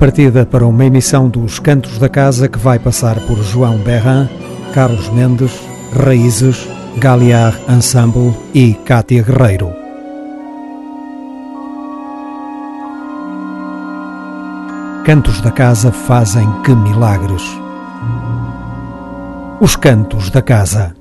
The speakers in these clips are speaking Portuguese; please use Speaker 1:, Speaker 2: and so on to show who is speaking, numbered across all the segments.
Speaker 1: partida para uma emissão dos Cantos da Casa que vai passar por João Berran, Carlos Mendes, Raízes, Galiar Ensemble e Cátia Guerreiro. Cantos da Casa fazem que milagres. Os Cantos da Casa.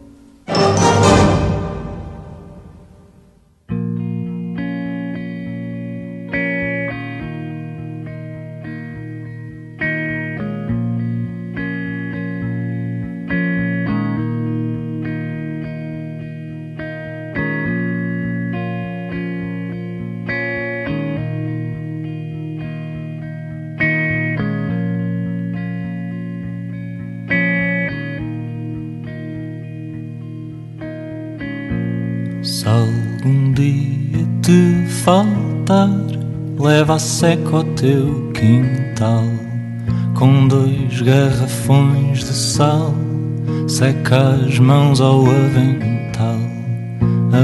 Speaker 2: Seco ao teu quintal com dois garrafões de sal. Seca as mãos ao avental,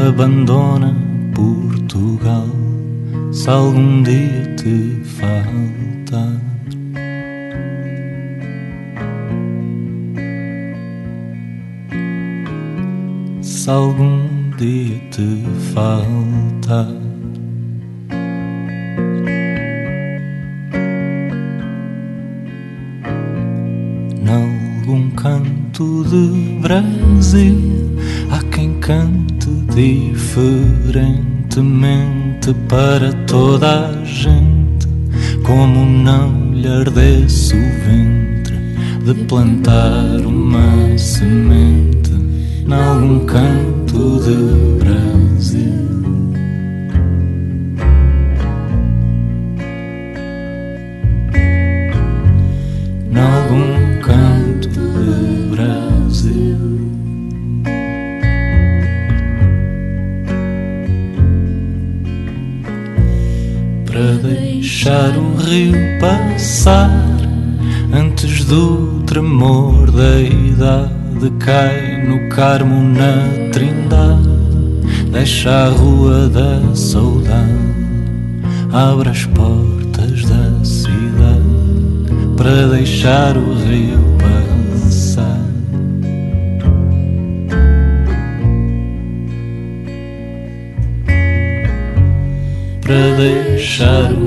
Speaker 2: abandona Portugal. Se algum dia te faltar. Se algum dia te faltar. Canto de Brasil. Há quem cante diferentemente para toda a gente. Como não lhe ardesse o ventre de plantar uma semente nalgum canto de Brasil. Deixar o rio passar antes do tremor da idade. Cai no Carmo na Trindade deixa a rua da saudade abre as portas da cidade para deixar o rio passar. Para deixar o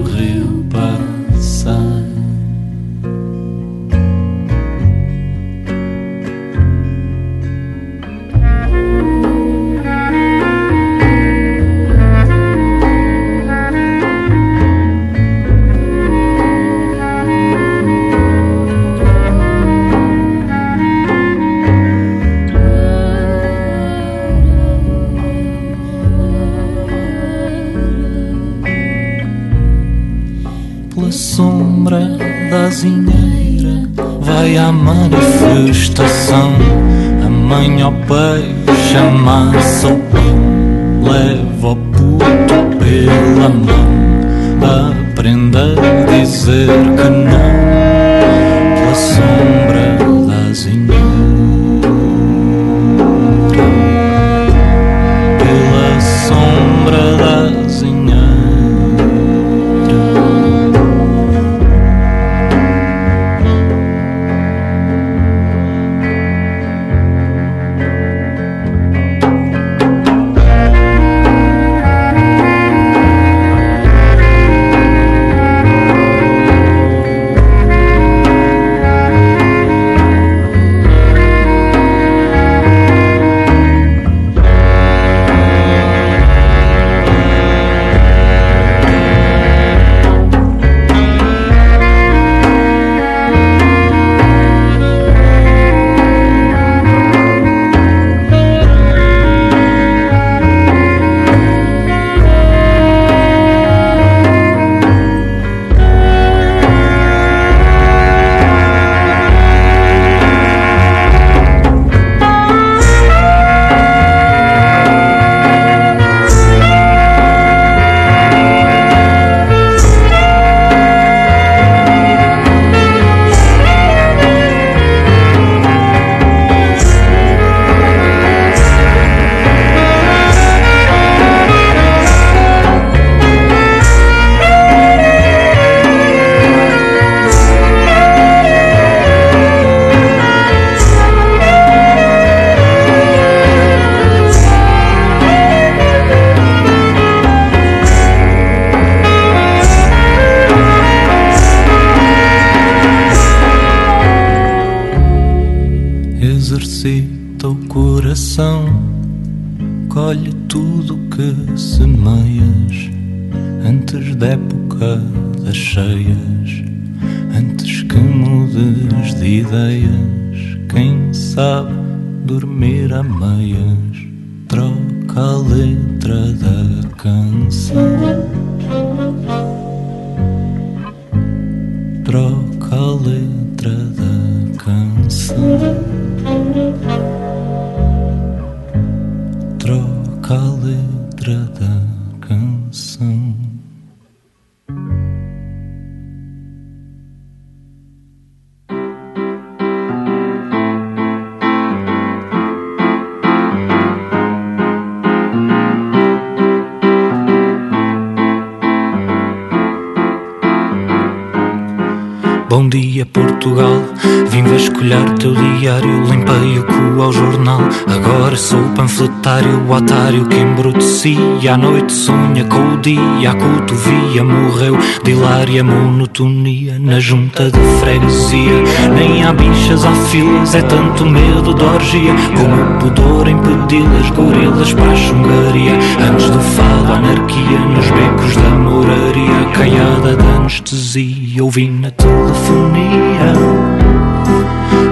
Speaker 2: diário, limpei o cu ao jornal. Agora sou panfletário, o otário que embrutecia. À noite sonha com o dia, a cotovia morreu de hilária monotonia na junta de freguesia. Nem há bichas, há filas, é tanto medo de orgia. Como o pudor impedi-las, gorilas para a chungaria. Antes do fado, anarquia nos becos da moraria. Caiada de anestesia, ouvi na telefonia.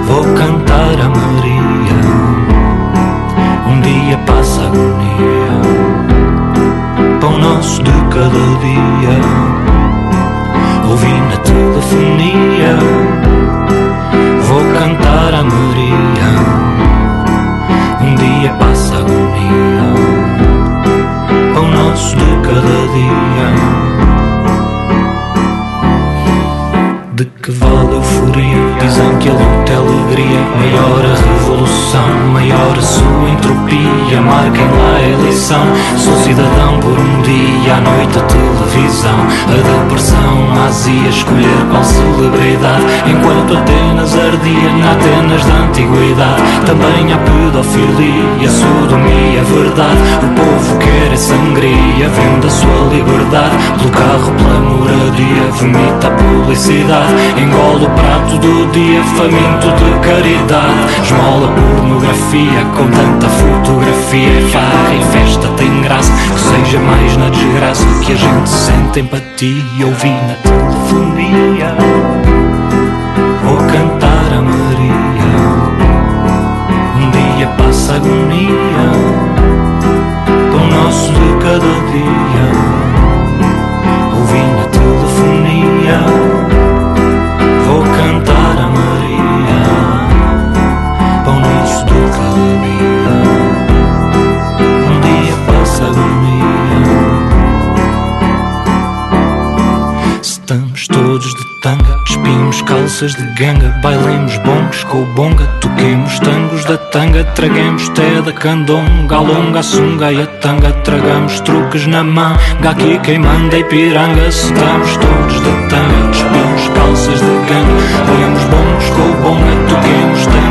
Speaker 2: Vou cantar a Maria. Um dia passa agonia. Pão nosso de cada dia. Ouvi na Marquem lá a eleição. Sou cidadão por um dia, à noite a televisão. A depressão, a azia, escolher qual celebridade. Enquanto Atenas ardia na Atenas da antiguidade. Também há pedofilia, sodomia, verdade. O povo quer é sangria, vende a sua liberdade. Pelo carro, pela moradia, vomita a publicidade. Engole o prato do dia, faminto de caridade. Esmola pornografia com tanta fotografia. Farra e festa tem graça, que seja mais na desgraça que a gente sente empatia. Ouvi na telefonia, vou cantar a Maria. Um dia passa agonia, pão nosso de cada dia. Ouvi na telefonia. Vou cantar a Maria Pão nosso de cada dia calças de ganga. Bailemos bons com o bonga Toquemos tangos da tanga Traguemos té da candonga Alonga sunga e a tanga Tragamos truques na manga Aqui quem manda é piranga Estamos todos de tanga Despimos calças de ganga Bailemos bons com o bonga Toquemos da tanga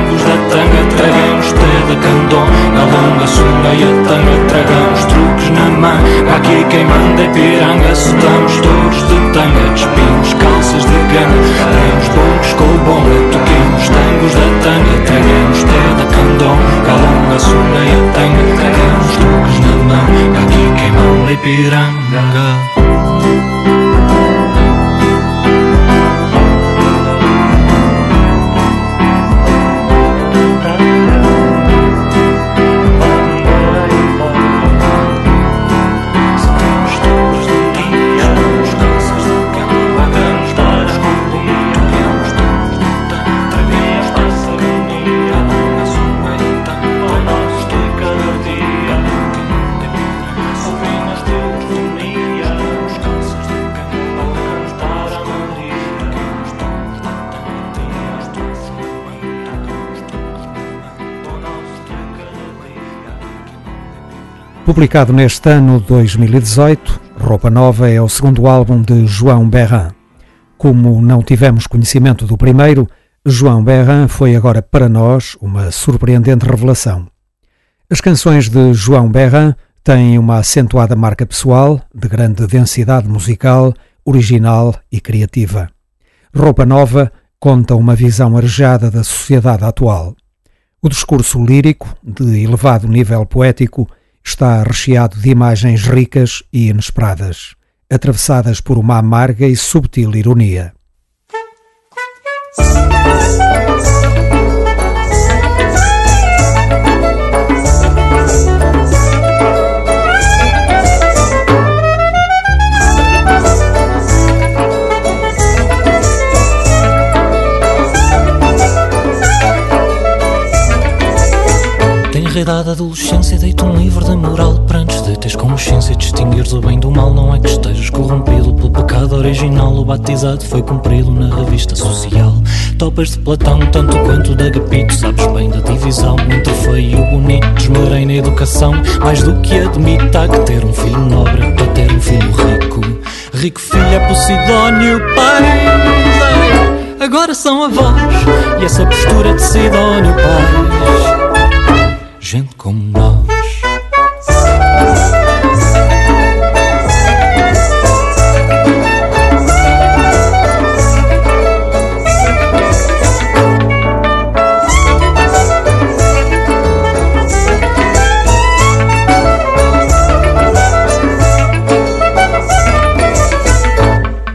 Speaker 2: Traguemos té da candonga Alonga a sunga e a tanga Tragamos truques na manga Aqui quem manda é piranga Estamos todos de tanga Despimos calças de ganga Traemos bons com o bonga Toquemos tangos da tanga Traguemos té da candonga Alonga a sunga e a tanga Tragamos truques na manga Aqui quem manda é piranga
Speaker 1: Publicado neste ano 2018, Roupa Nova é o segundo álbum de João Berran. Como não tivemos conhecimento do primeiro, João Berran foi agora para nós uma surpreendente revelação. As canções de João Berran têm uma acentuada marca pessoal, de grande densidade musical, original e criativa. Roupa Nova conta uma visão arejada da sociedade atual. O discurso lírico, de elevado nível poético, está recheado de imagens ricas e inesperadas, atravessadas por uma amarga e subtil ironia.
Speaker 2: Idade da adolescência deito um livro de moral. Para antes de teres consciência distinguires o bem do mal não é que estejas corrompido pelo pecado original. O batizado foi cumprido na revista social. Topas de Platão tanto quanto da Agapito sabes bem da divisão. Entre feio e bonito esmerei na educação. Mais do que admito há que ter um filho nobre para ter um filho rico. Rico filho é Posidónio pai agora são avós e essa postura de Sidónio pais gente como nós.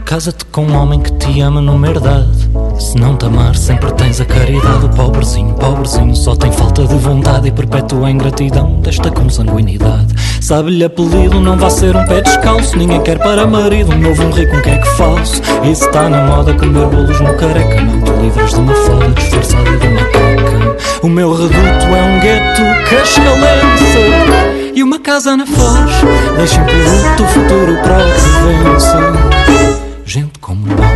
Speaker 2: Casa-te com um homem que te ama numa herdade se não te amar, sempre tens a caridade. O pobrezinho, pobrezinho, só tem falta de vontade e perpétua ingratidão desta consanguinidade. Sabe-lhe apelido, não vá ser um pé descalço. Ninguém quer para marido um novo, um rico, um que é que falso. Isso está na moda, comer bolos no careca. Não te livras de uma foda disfarçada de uma caca. O meu reduto é um gueto cascalense. E uma casa na foz, deixa um produto, o futuro próprio vence. Gente como nós.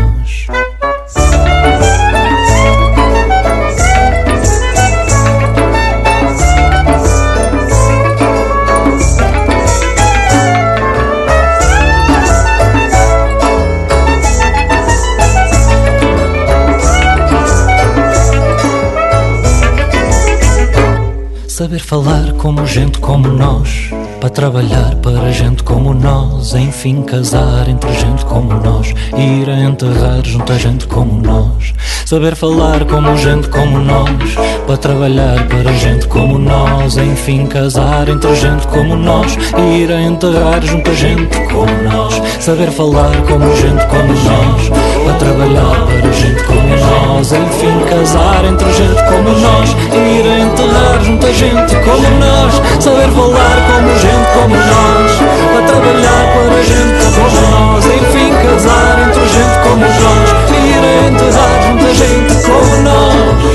Speaker 2: Saber falar como gente como nós Para trabalhar para gente como nós Enfim casar entre gente como nós Ir a enterrar junto a gente como nós Saber falar como gente como nós Para trabalhar para gente como nós Enfim casar entre gente como nós Ir a enterrar junto a gente como nós Saber falar como gente como nós Para trabalhar para gente como nós. Enfim casar entre gente como nós Ir a enterrar junto a gente como nós, saber falar como gente como nós, para trabalhar para gente como nós, enfim casar entre gente como nós, ir enterrar junto a gente como nós.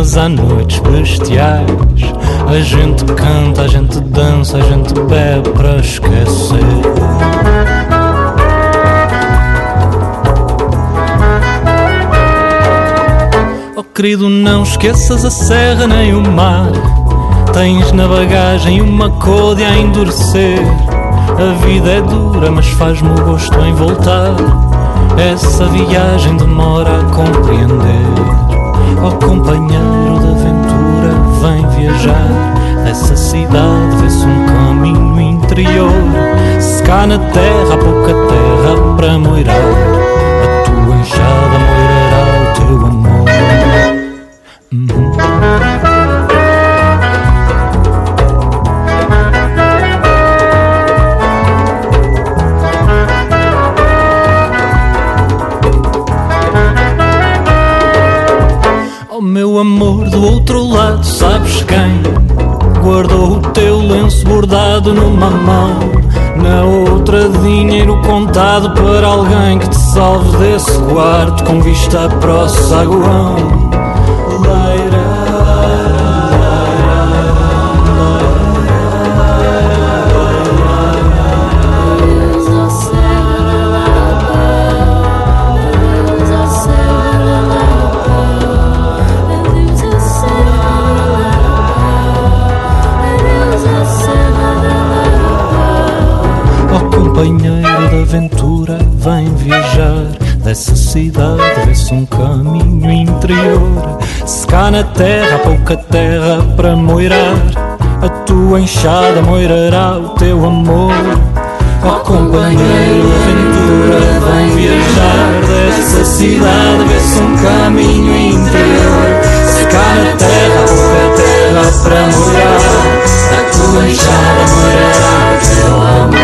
Speaker 2: Mas há noites bestiais. A gente canta, a gente dança, a gente bebe para esquecer. Oh querido, não esqueças a serra nem o mar. Tens na bagagem uma code a endurecer. A vida é dura, mas faz-me o gosto em voltar. Essa viagem demora a compreender. Ó oh, companheiro da aventura, vem viajar. Essa cidade vê-se um caminho interior. Se cá na terra há pouca terra para moirar, a tua enxada bordado numa mão, na outra dinheiro contado para alguém que te salve desse quarto com vista para o saguão. Dessa cidade vê-se um caminho interior. Se cá na terra há pouca terra para moirar, a tua enxada moirará o teu amor. Ó companheiro, aventura, vem viajar. Dessa cidade vê-se um caminho interior. Se cá na terra há pouca terra para moirar, a tua enxada moirará o teu amor.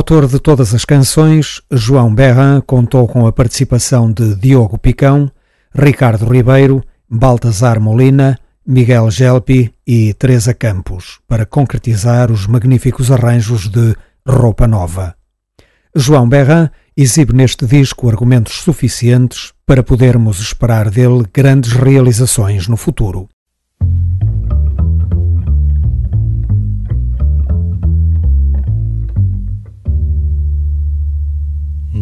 Speaker 1: Autor de todas as canções, João Berran contou com a participação de Diogo Picão, Ricardo Ribeiro, Baltazar Molina, Miguel Gelpi e Teresa Campos para concretizar os magníficos arranjos de Roupa Nova. João Berran exibe neste disco argumentos suficientes para podermos esperar dele grandes realizações no futuro.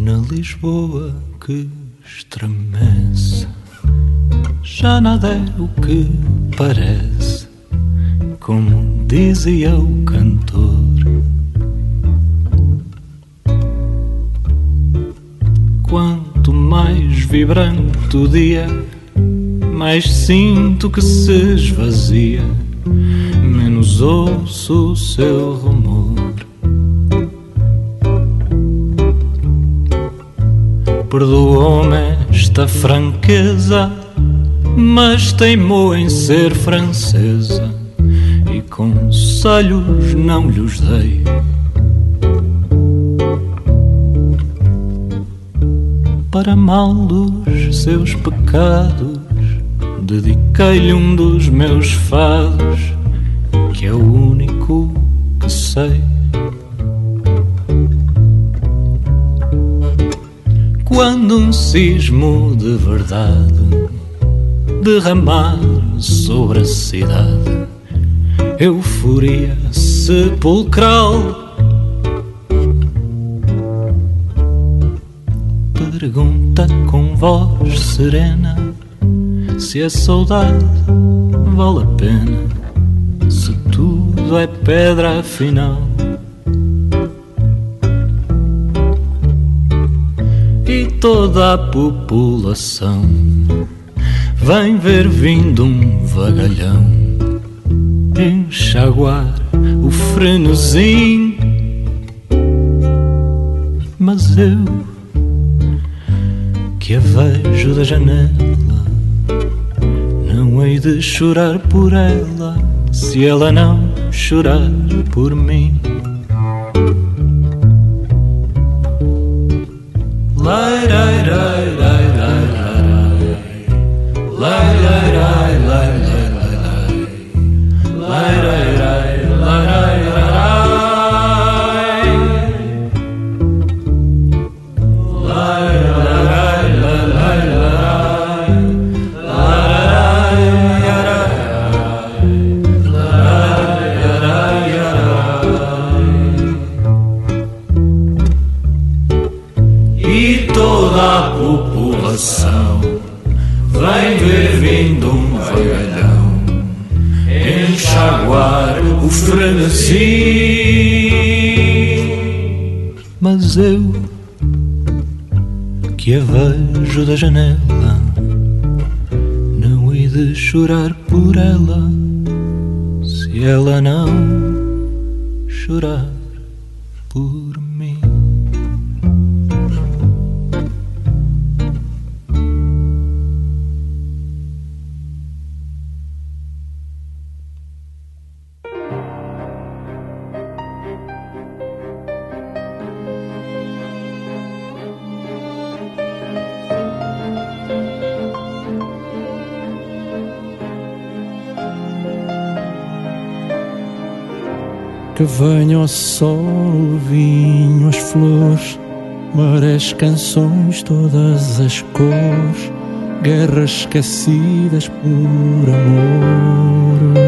Speaker 2: Na Lisboa que estremece. Já nada é o que parece, como dizia o cantor. Quanto mais vibrante o dia, mais sinto que se esvazia, menos ouço o seu rumor. Perdoou-me esta franqueza, mas teimou em ser francesa e conselhos não lhes dei. Para mal dos seus pecados, dediquei-lhe um dos meus fados, que é o único que sei. Quando um sismo de verdade derramar sobre a cidade, euforia sepulcral. Pergunta com voz serena se a saudade vale a pena, se tudo é pedra afinal. Toda a população vem ver vindo um vagalhão enxaguar o frenesim. Mas eu que a vejo da janela não hei de chorar por ela se ela não chorar por mim. Que
Speaker 3: venha o sol, o vinho, as flores, marés, canções, todas as cores, guerras esquecidas por amores.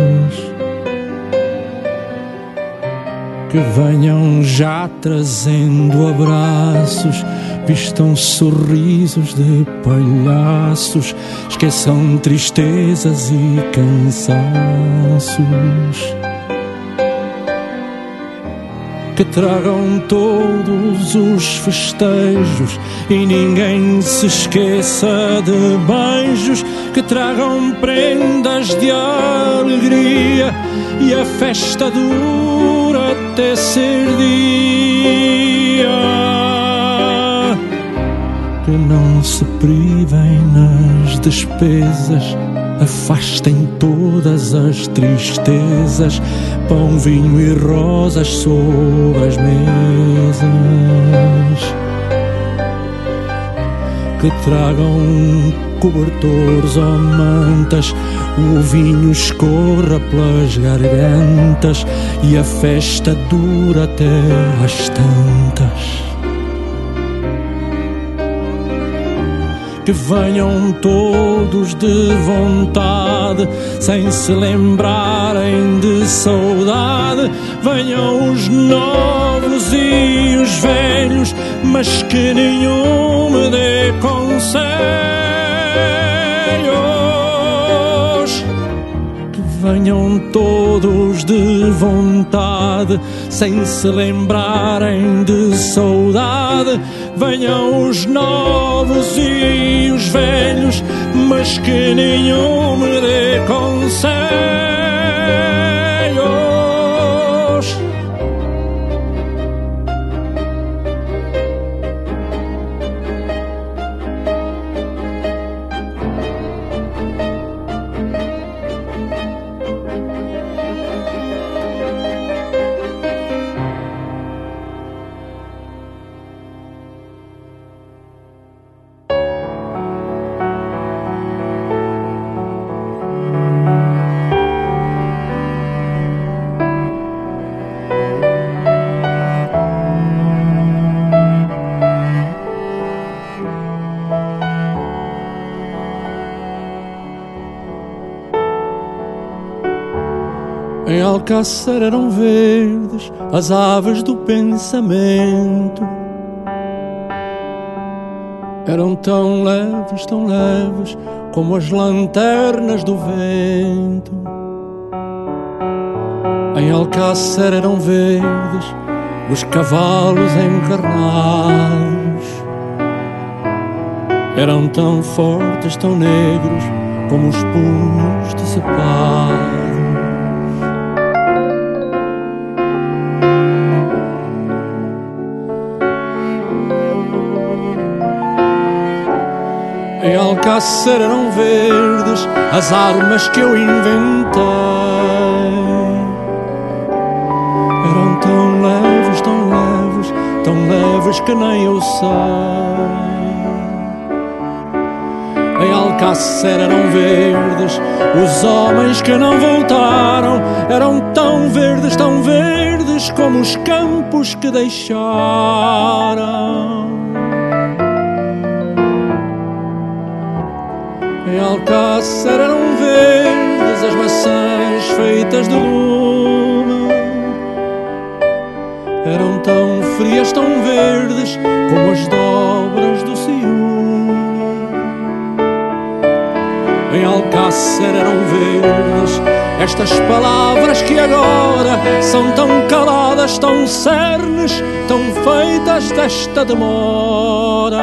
Speaker 3: Que venham já trazendo abraços, vistam sorrisos de palhaços, esqueçam tristezas e cansaços que tragam todos os festejos e ninguém se esqueça de beijos, que tragam prendas de alegria e a festa dura até ser dia. Que não se privem nas despesas afastem todas as tristezas, pão, vinho e rosas sobre as mesas. Que tragam cobertores ou mantas, o vinho escorra pelas gargantas e a festa dura até às tantas. Que venham todos de vontade, sem se lembrarem de saudade. Venham os novos e os velhos, mas que nenhum me dê conselhos. Que venham todos de vontade, sem se lembrarem de saudade venham os novos e os velhos, mas que nenhum me dê conselho. Alcácer eram verdes as aves do pensamento. Eram tão leves, tão leves como as lanternas do vento. Em Alcácer eram verdes os cavalos encarnados. eram tão fortes, tão negros como os punhos de separo. Alcácer eram verdes as armas que eu inventei. Eram tão leves, tão leves, tão leves que nem eu sei. Em Alcácer eram verdes os homens que não voltaram. Eram tão verdes, tão verdes como os campos que deixaram. Alcácer eram verdes as maçãs feitas de lume. Eram tão frias, tão verdes como as dobras do ciúme. Em Alcácer eram verdes estas palavras que agora são tão caladas, tão cernes, tão feitas desta demora.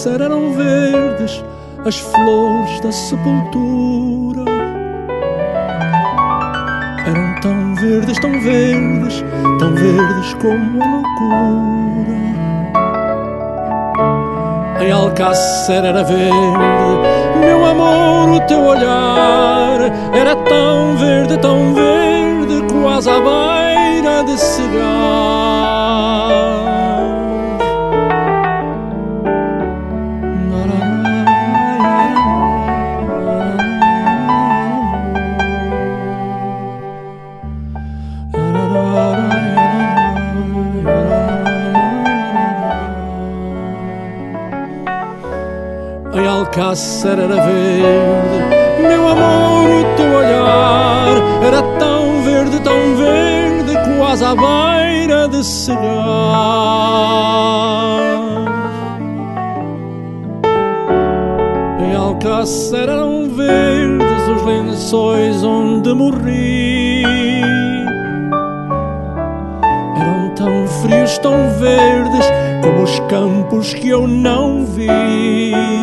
Speaker 3: Alcácer eram verdes as flores da sepultura. Eram tão verdes, tão verdes, tão verdes como a loucura. Em Alcácer era verde, meu amor, o teu olhar era tão verde, tão verde, quase à beira de cegar. Alcácer era verde, meu amor, o teu olhar era tão verde, tão verde, quase à beira de cegar. Em Alcácer eram verdes os lençóis onde morri. Eram tão frios, tão verdes como os campos que eu não vi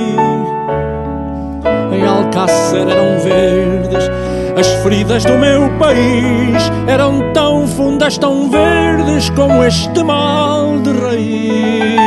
Speaker 3: Alcácer eram verdes. As feridas do meu país eram tão fundas, tão verdes como este mal de raiz.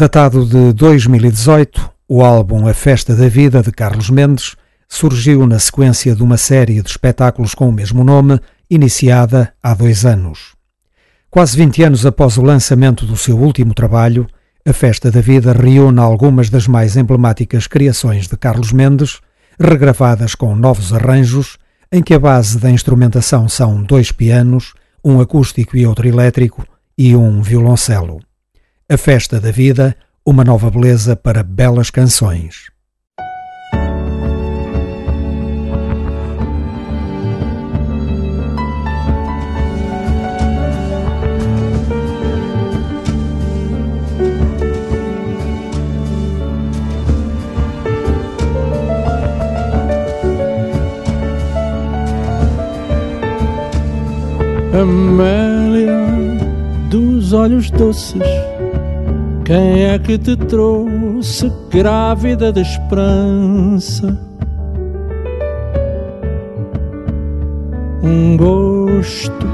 Speaker 1: Datado de 2018, o álbum A Festa da Vida de Carlos Mendes surgiu na sequência de uma série de espetáculos com o mesmo nome, iniciada há dois anos. Quase 20 anos após o lançamento do seu último trabalho, A Festa da Vida reúne algumas das mais emblemáticas criações de Carlos Mendes, regravadas com novos arranjos, em que a base da instrumentação são dois pianos, um acústico e outro elétrico e um violoncelo. A Festa da Vida, uma nova beleza para belas canções.
Speaker 3: Amélia dos olhos doces quem é que te trouxe grávida de esperança? Um gosto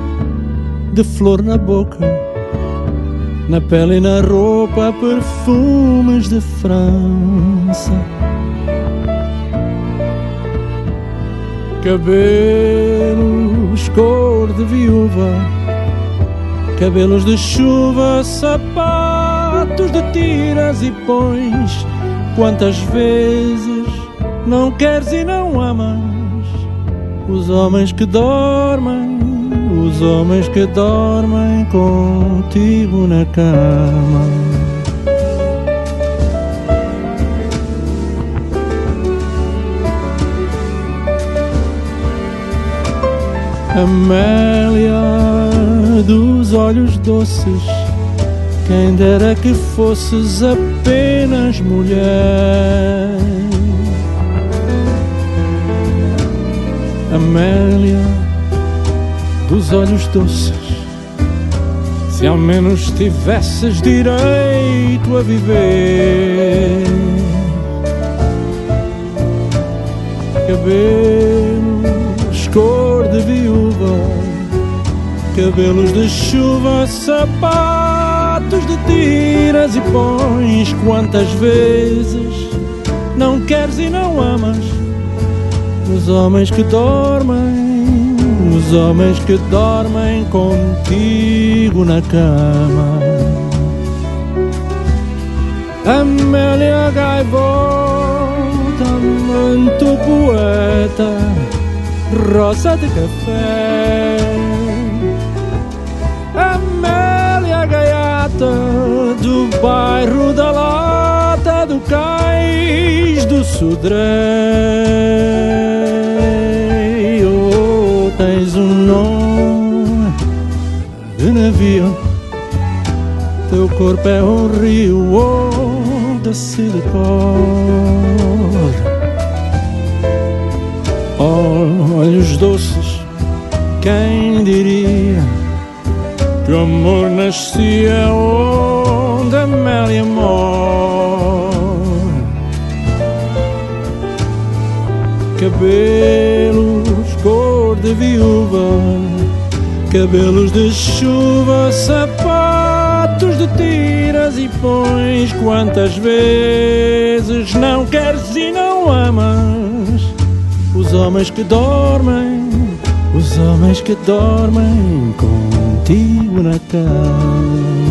Speaker 3: de flor na boca, na pele e na roupa, perfumes de França. Cabelos cor de viúva, cabelos de chuva, sapatos de tiras e pões. Quantas vezes não queres e não amas os homens que dormem, os homens que dormem contigo na cama. Amélia dos olhos doces, quem dera que fosses apenas mulher. Amélia dos olhos doces, se ao menos tivesses direito a viver. Cabelos cor de viúva, cabelos de chuva, sapatos de tiras e pões. Quantas vezes não queres e não amas? Os homens que dormem, os homens que dormem contigo na cama. Amélia Gaivota, manto poeta, rosa de café. Gaiata, do bairro da Lata, do Cais do Sudré. tens um nome de navio. Teu corpo é um rio oh, de silicone. Olhos doces, quem diria que o amor nascia onde a mel. Cabelos cor de viúva, cabelos de chuva, sapatos de tiras e pões. Quantas vezes não queres e não amas os homens que dormem, os homens que dormem contigo na cama.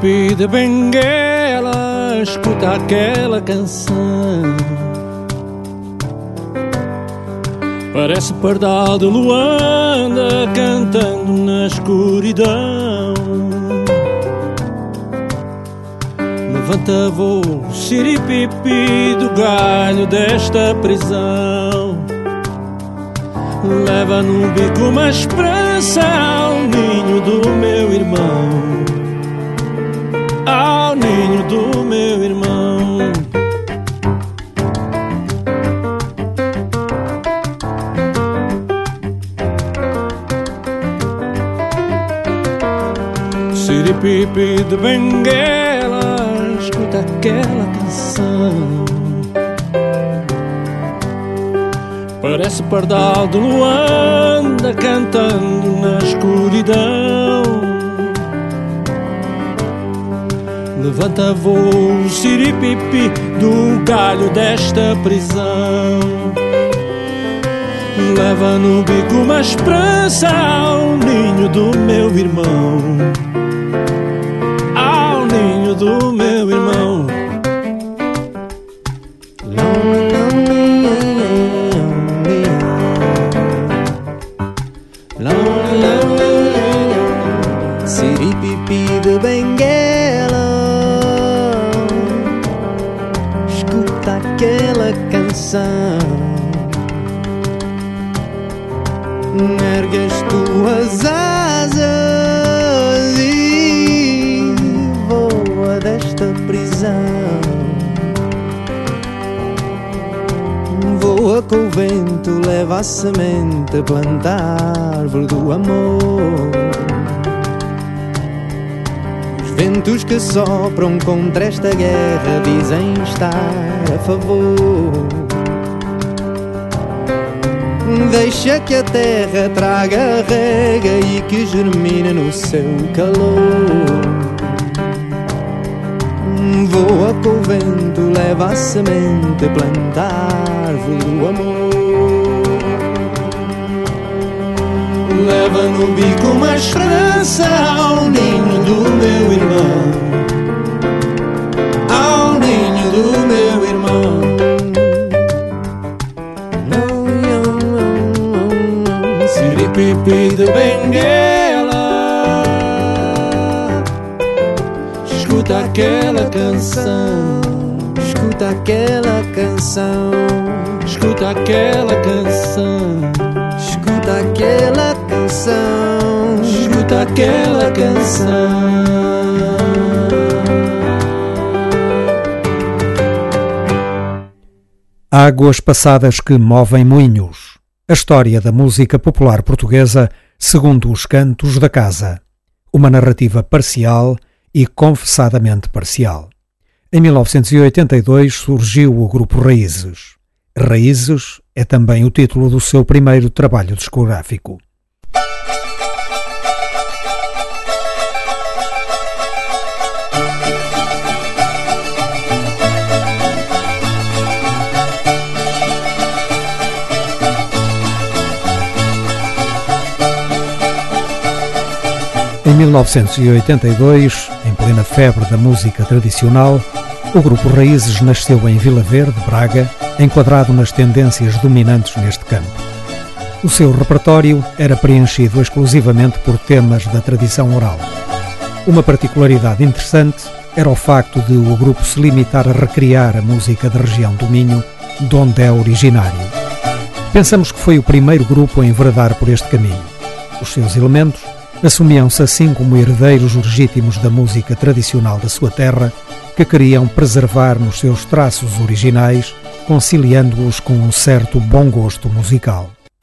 Speaker 3: Pipi de benguela, escuta aquela canção. Parece pardal de Luanda cantando na escuridão. Levanta voo, siripipi do galho desta prisão. Leva no bico uma esperança ao ninho do meu irmão ao ninho do meu irmão. Siripipi de Benguela, escuta aquela canção. Parece pardal de Luanda cantando na escuridão. Levanta voo, siripipi do galho desta prisão. Leva no bico uma esperança ao ninho do meu irmão. Ao ninho do meu
Speaker 4: Voa com o vento, leva
Speaker 5: a semente a plantar árvore do amor. Os ventos que sopram contra esta guerra dizem estar a favor. Deixa que a terra traga a rega e que germine no seu calor. Voa com o vento, leva a semente, planta a árvore do amor. Leva no bico uma esperança ao ninho do meu irmão. Ao ninho do meu irmão. Siripipi de Benguela. Escuta aquela canção. Escuta aquela canção. Escuta aquela canção. Escuta aquela canção. Escuta aquela canção.
Speaker 1: Águas passadas que movem moinhos. A história da música popular portuguesa segundo os cantos da casa. Uma narrativa parcial e confessadamente parcial. Em 1982 surgiu o grupo Raízes. Raízes é também o título do seu primeiro trabalho discográfico. Em 1982, em plena febre da música tradicional, o grupo Raízes nasceu em Vila Verde, Braga, enquadrado nas tendências dominantes neste campo. O seu repertório era preenchido exclusivamente por temas da tradição oral. Uma particularidade interessante era o facto de o grupo se limitar a recriar a música da região do Minho, de onde é originário. Pensamos que foi o primeiro grupo a enveredar por este caminho. Os seus elementos assumiam-se assim como herdeiros legítimos da música tradicional da sua terra, que queriam preservar nos seus traços originais, conciliando-os com um certo bom gosto musical.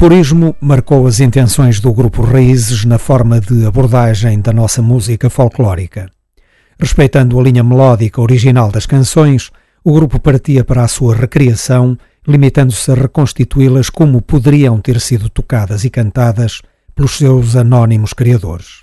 Speaker 1: Purismo marcou as intenções do grupo Raízes na forma de abordagem da nossa música folclórica. Respeitando a linha melódica original das canções, o grupo partia para a sua recriação, limitando-se a reconstituí-las como poderiam ter sido tocadas e cantadas pelos seus anónimos criadores.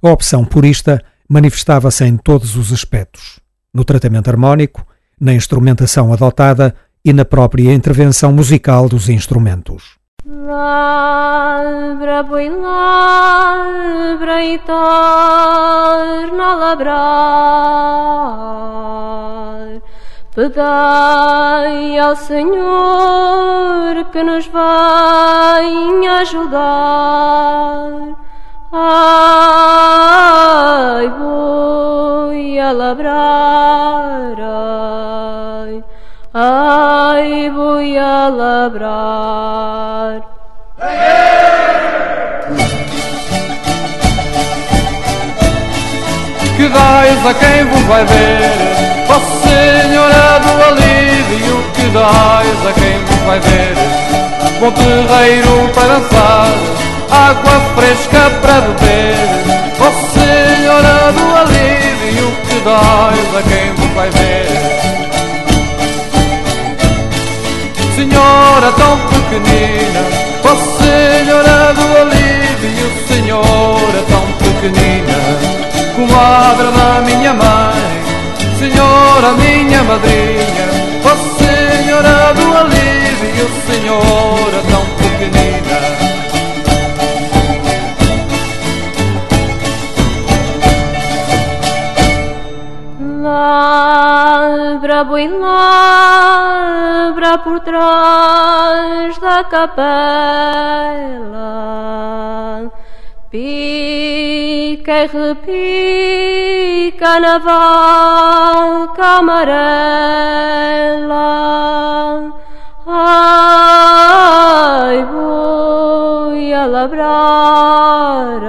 Speaker 1: A opção purista manifestava-se em todos os aspectos: no tratamento harmónico, na instrumentação adotada e na própria intervenção musical dos instrumentos.
Speaker 6: Labra, boi, labra e torna a labrar. Pedai ao Senhor que nos vai ajudar. Ai, boi a labrar, ai, ai, boi a labrar.
Speaker 7: Que dais a quem vos vai ver, ó Senhora do alívio, que dais a quem vos vai ver, bom terreiro para dançar água fresca para beber. Oh, Senhora do alívio que dói a quem vos vai ver. Senhora tão pequenina, oh, Senhora do alívio, Senhora tão pequenina, comadre da minha mãe, Senhora minha madrinha, oh, Senhora do alívio, Senhora tão pequenina.
Speaker 6: Labra, boi, labra por trás da capela. Pica e repica na vaca amarela. Ai, boi a labrar,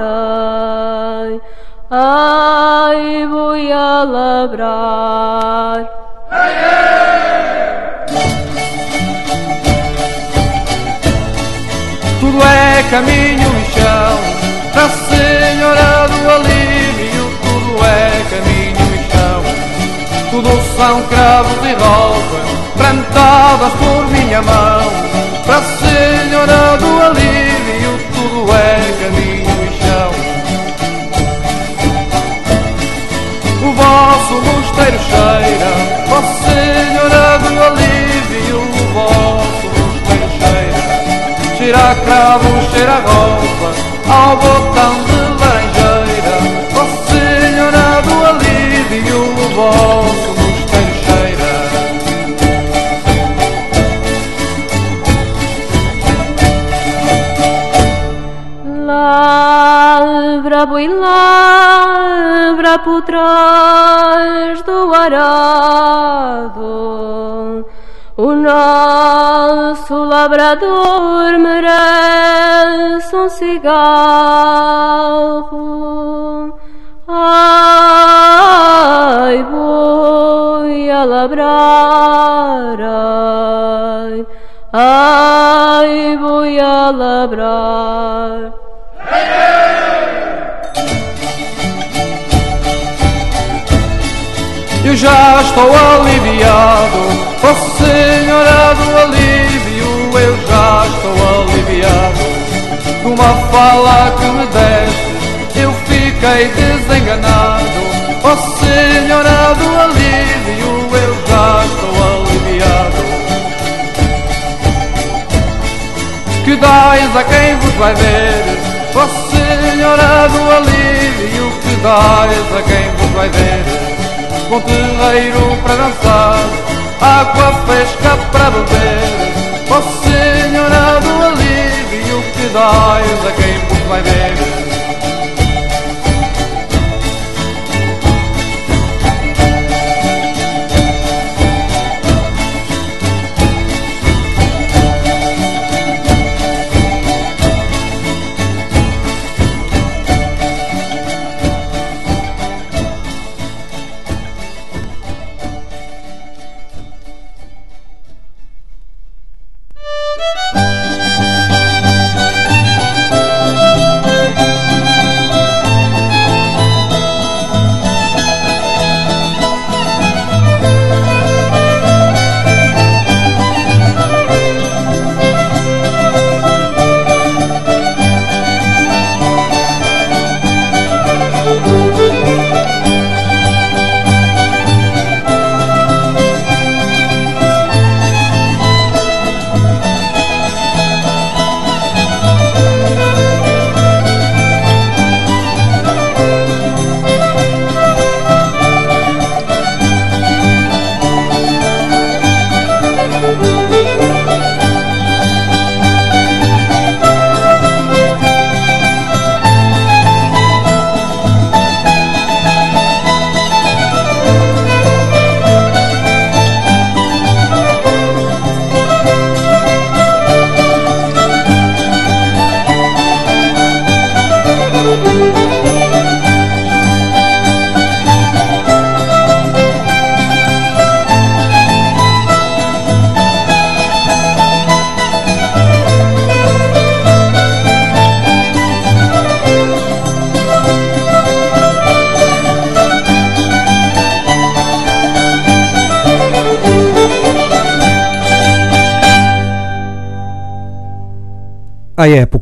Speaker 6: ai, boi a labrar.
Speaker 7: Caminho e chão, da Senhora do Alívio, tudo é caminho e chão. Tudo são cravos e rosas, plantadas por minha mão, para Senhora do Alívio, tudo é caminho e chão. O vosso mosteiro cheira, ó cheira. A cravo, cheira a roupa, ao botão de laranjeira, ó Senhora do Alívio, o vosso mosteiro cheira.
Speaker 6: Labra, boi, labra por trás do arado. O nosso labrador merece um cigarro. Ai, boi a labrar, ai, ai, boi a labrar.
Speaker 7: Eu já estou aliviado, ó Senhora do alívio, eu já estou aliviado. De uma fala que me deste, eu fiquei desenganado, ó Senhora do alívio, eu já estou aliviado. Que dais a quem vos vai ver, ó Senhora do alívio, que dais a quem vos vai ver bom terreiro para dançar, água fresca para beber. Ó Senhora do alívio que dais a quem vos vai ver.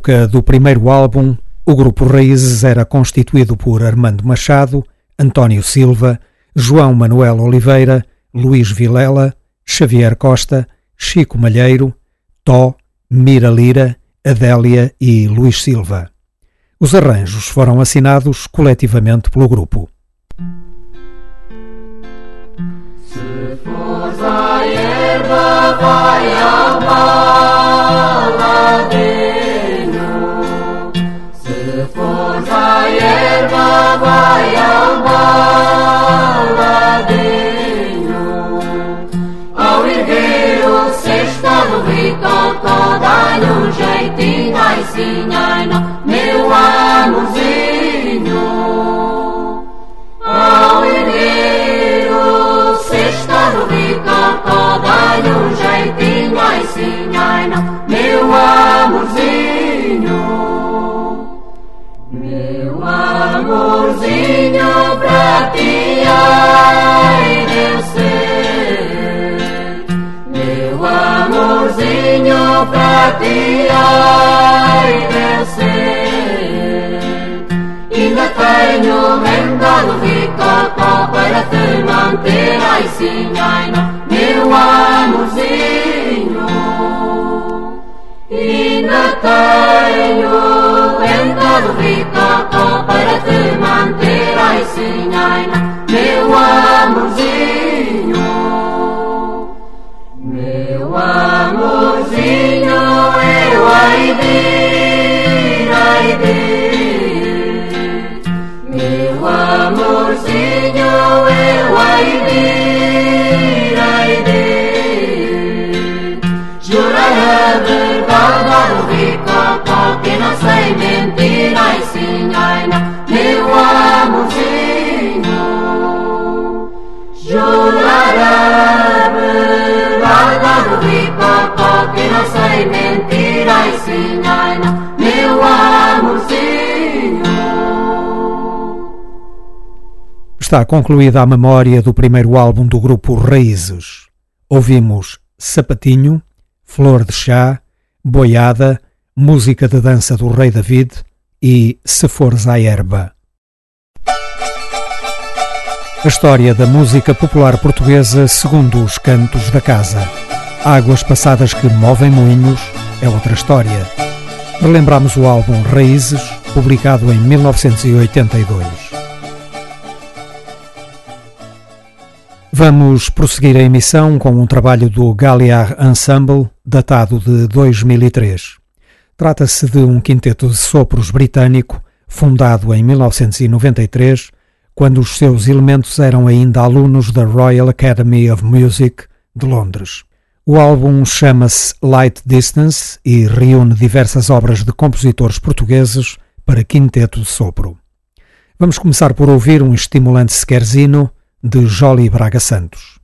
Speaker 1: Época do primeiro álbum, o grupo Raízes era constituído por Armando Machado, António Silva, João Manuel Oliveira, Luís Vilela, Xavier Costa, Chico Malheiro, Tó, Mira Lira, Adélia e Luís Silva. Os arranjos foram assinados coletivamente pelo grupo.
Speaker 8: Se à erva, vai ao meu amorzinho. Meu amorzinho pra ti ai de ser. Meu amorzinho pra ti ai de ser. Ainda tenho renda do ricocó para te manter ai sim, ai não Meu amorzinho Ainda tenho renda do ricocó
Speaker 1: Está concluída a memória do primeiro álbum do grupo Raízes. Ouvimos Sapatinho, Flor de Chá, Boiada, Música de Dança do Rei David e Se Fores à Erva. A história da música popular portuguesa segundo os cantos da casa. Águas passadas que movem moinhos é outra história. Relembramos o álbum Raízes, publicado em 1982. Vamos prosseguir a emissão com um trabalho do Galliard Ensemble, datado de 2003. Trata-se de um quinteto de sopros britânico, fundado em 1993, quando os seus elementos eram ainda alunos da Royal Academy of Music de Londres. O álbum chama-se Light Distance e reúne diversas obras de compositores portugueses para quinteto de sopro. Vamos começar por ouvir um estimulante scherzino de Jolie Braga Santos.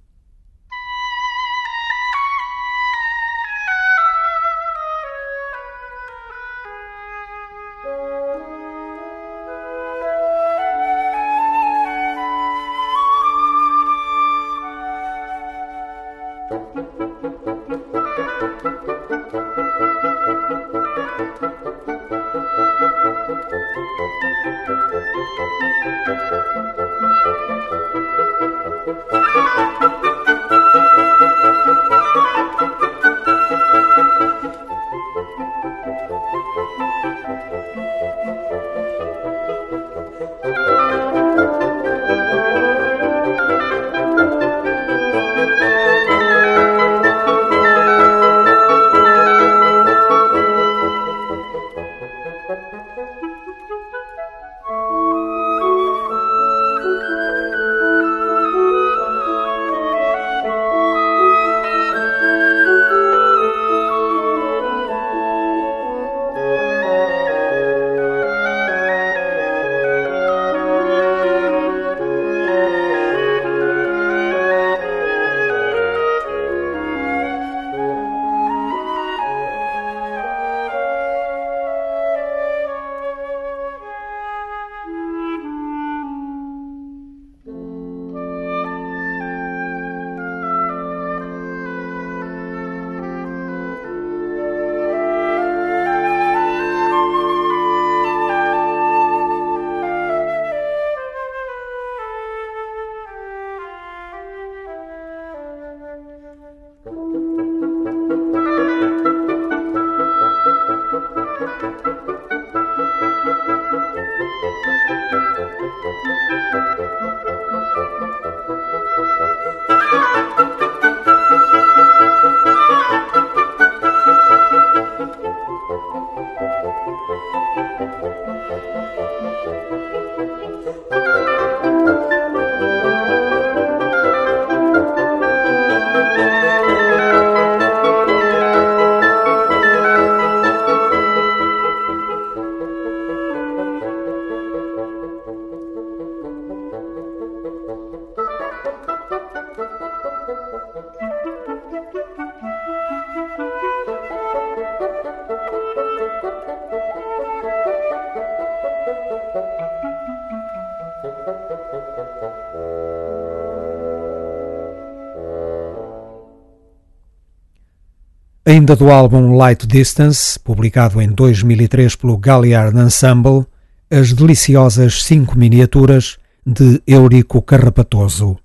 Speaker 1: Ainda do álbum Light Distance, publicado em 2003 pelo Galliard Ensemble, as deliciosas cinco miniaturas de Eurico Carrapatoso.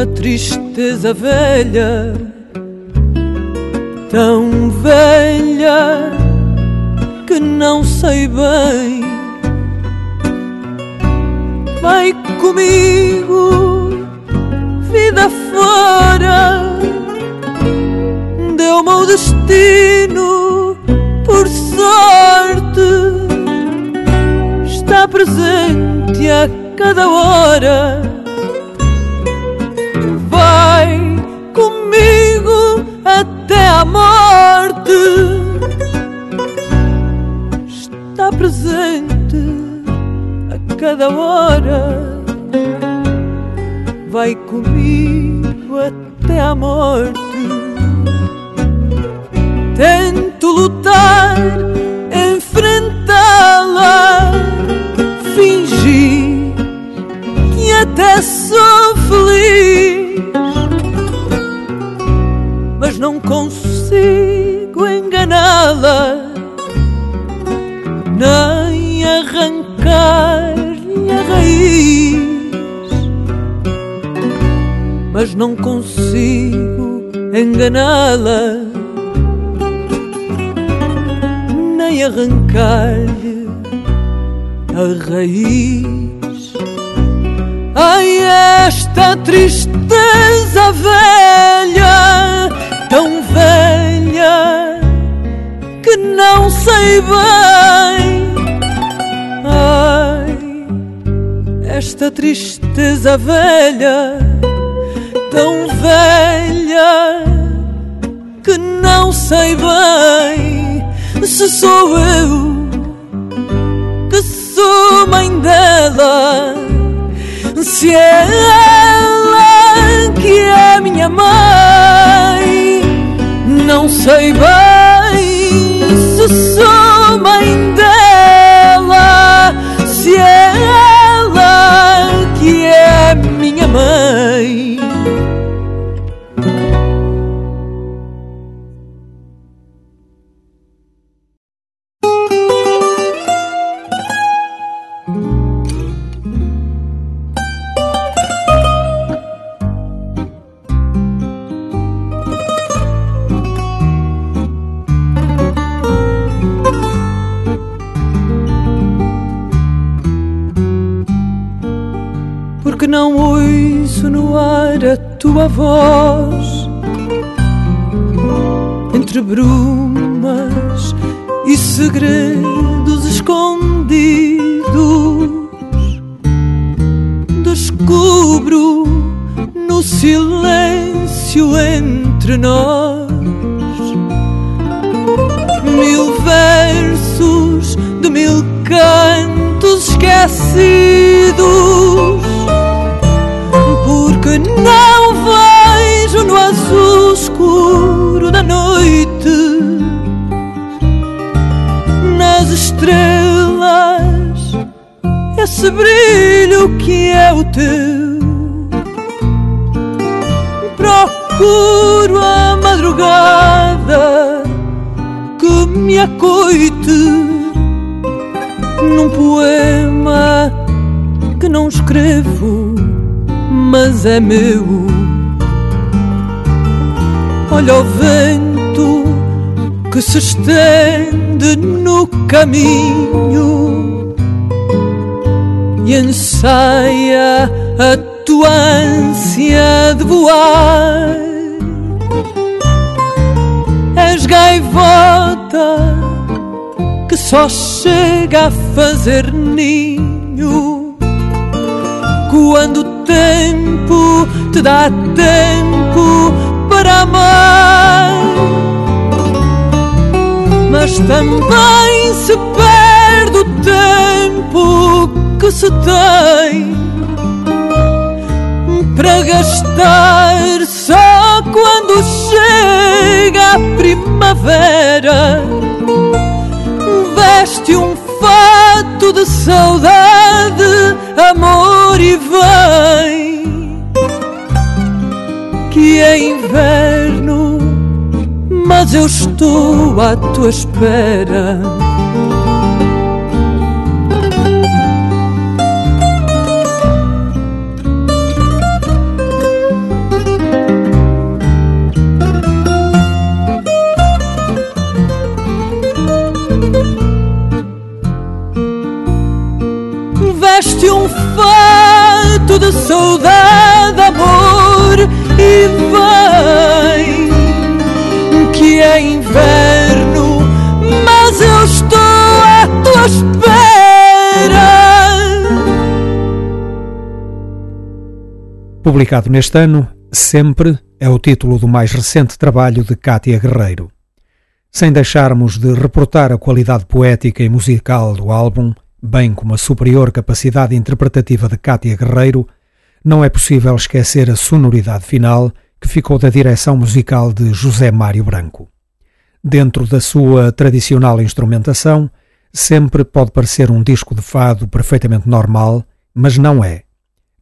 Speaker 3: Uma tristeza velha, tão velha que não sei bem. Vai comigo, vida fora, deu-me o destino por sorte. Está presente a cada hora. A morte está presente a cada hora. Vai comigo até a morte. Tento lutar, enfrentá-la, fingir que até sou feliz, mas não consigo enganá-la nem arrancar-lhe a raiz, mas não consigo enganá-la, nem arrancar-lhe a raiz. Ai, esta tristeza velha, tão que não sei bem. Ai, esta tristeza velha, tão velha, que não sei bem se sou eu que sou mãe dela, se é ela que é minha mãe, não sei bem se mãe dela, se é ela que é minha mãe. Tua voz entre brumas e segredos escondidos. Descubro no silêncio entre nós brilho que é o teu. Procuro a madrugada que me acoite num poema que não escrevo, mas é meu. Olha o vento que se estende no caminho e ensaia a tua ânsia de voar. És gaivota que só chega a fazer ninho quando o tempo te dá tempo para amar. Mas também se perde o tempo que se tem para gastar só quando chega a primavera. Veste um fato de saudade, amor e vem. Que é inverno, mas eu estou à tua espera.
Speaker 1: Publicado neste ano, Sempre é o título do mais recente trabalho de Cátia Guerreiro. Sem deixarmos de reportar a qualidade poética e musical do álbum, bem como a superior capacidade interpretativa de Cátia Guerreiro, não é possível esquecer a sonoridade final que ficou da direção musical de José Mário Branco. Dentro da sua tradicional instrumentação, sempre pode parecer um disco de fado perfeitamente normal, mas não é.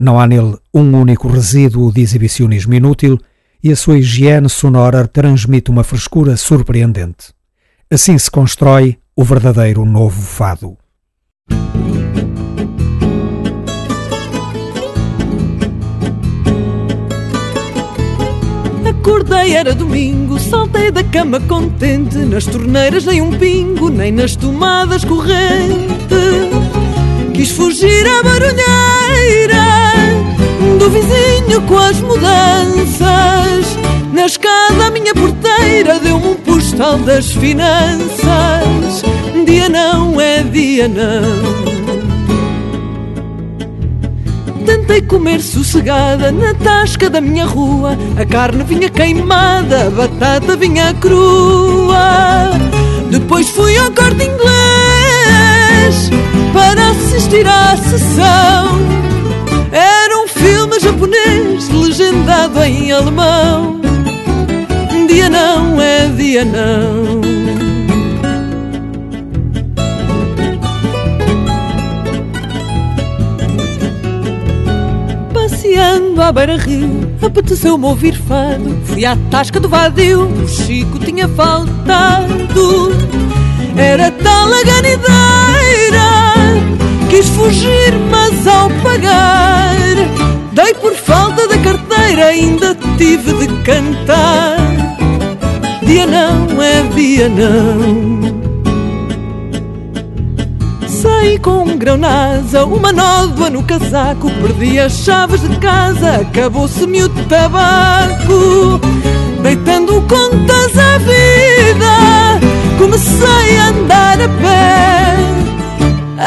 Speaker 1: Não há nele um único resíduo de exibicionismo inútil e a sua higiene sonora transmite uma frescura surpreendente. Assim se constrói o verdadeiro novo fado.
Speaker 3: Acordei, era domingo, saltei da cama contente. Nas torneiras nem um pingo, nem nas tomadas corrente. Quis fugir à barulheira do vizinho com as mudanças. Na escada, a minha porteira deu-me um postal das finanças. Dia não é dia não. Tentei comer sossegada na tasca da minha rua. A carne vinha queimada, a batata vinha crua. Depois fui ao corte inglês para assistir à sessão. Era japonês legendado em alemão. Dia não é dia não. Passeando à beira-rio, apeteceu-me ouvir fado. Fui à tasca do vadio, o Chico tinha faltado. Era tal a ganideira, quis fugir, mas ao pagar, dei por falta da carteira, ainda tive de cantar. Dia não é dia não. Saí com um grão nasa, uma nódoa no casaco Perdi as chaves de casa, acabou-se-me o tabaco Deitando contas à vida, comecei a andar a pé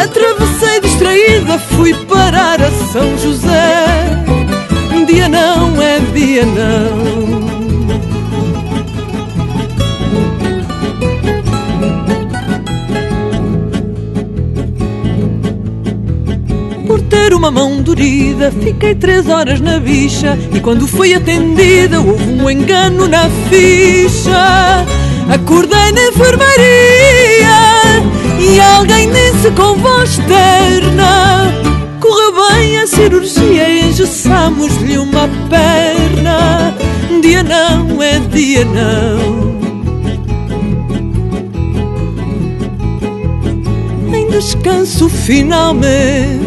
Speaker 3: Atravessei distraída, fui parar a São José Dia não é dia não ter uma mão dorida, fiquei três horas na bicha e quando fui atendida houve um engano na ficha. Acordei na enfermaria e alguém disse com voz terna: Corra bem a cirurgia, engessamos-lhe uma perna. Dia não é dia não. Em descanso finalmente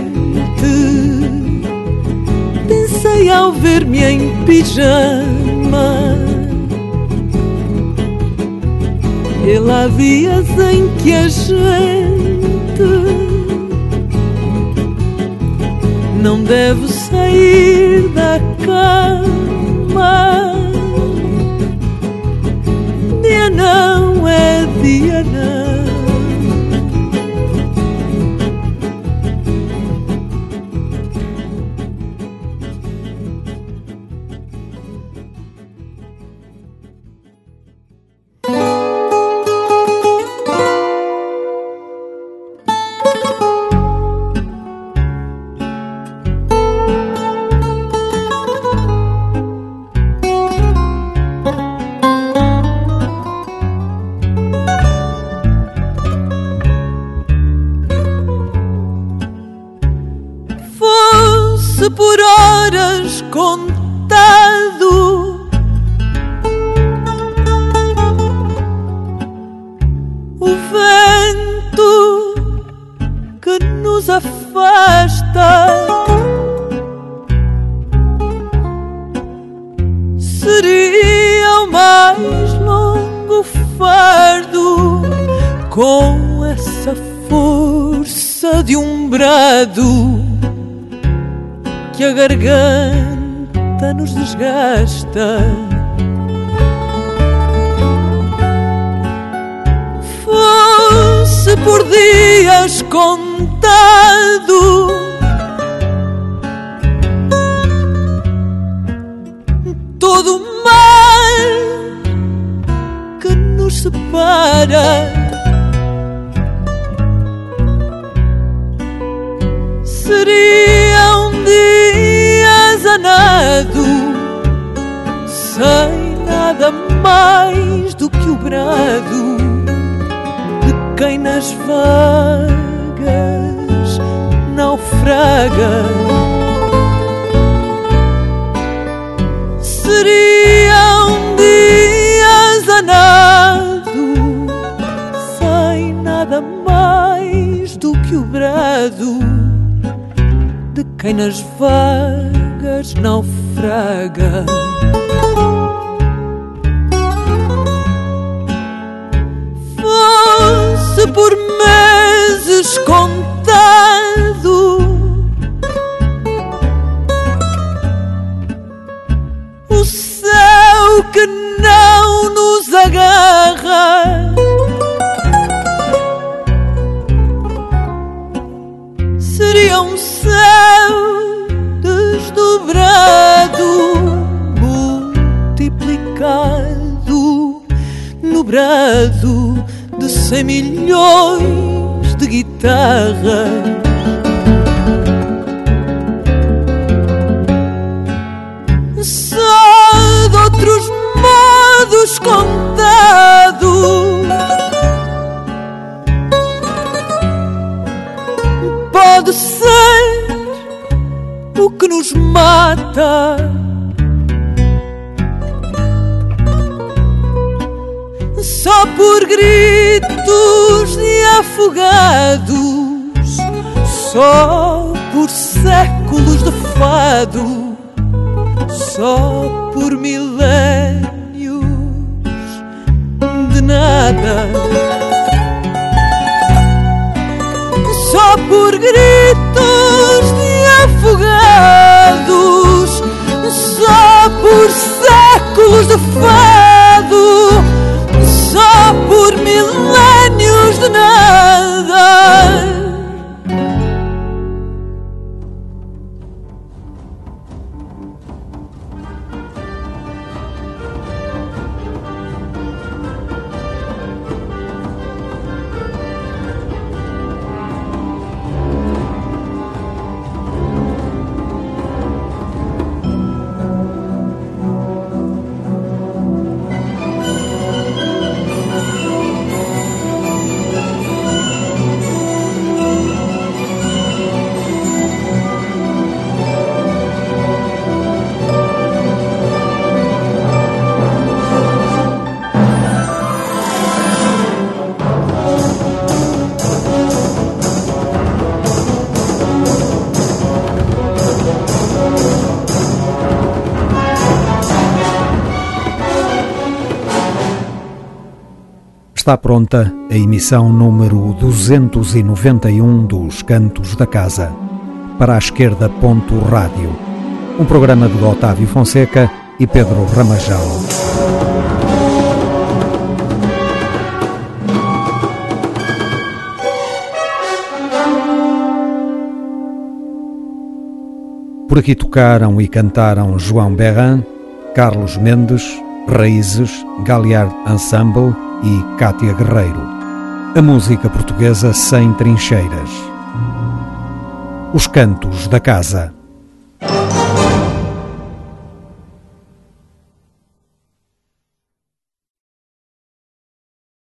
Speaker 3: pensei ao ver-me em pijama. Ele dias em que a gente não deve sair da cama. Dia não é dia não. Horas contado. O vento que nos afasta seria o mais longo fardo com essa força de um brado que a garganta nos desgasta. Fosse por dias contado. Todo o mal que nos separa seria mais do que o brado de quem nas vagas naufraga. Seria um dia zanado sem nada mais do que o brado de quem nas vagas naufraga. Fosse por meses contado. O céu que não nos agarra. Seria um céu desdobrado, multiplicado no brado cem milhões de guitarras. Só de outros modos contado. Pode ser o que nos mata. Só por gritos de afogados, só por séculos de fado, só por milénios de nada. Só por gritos de afogados, só por séculos de fado, só por milênios de
Speaker 1: Está pronta a emissão número 291 dos Cantos da Casa. Para a esquerda, ponto rádio. Um programa de Otávio Fonseca e Pedro Ramajal. Por aqui tocaram e cantaram João Berran, Carlos Mendes, Raízes, Galiard Ensemble e Cátia Guerreiro. A música portuguesa sem trincheiras. Os cantos da casa.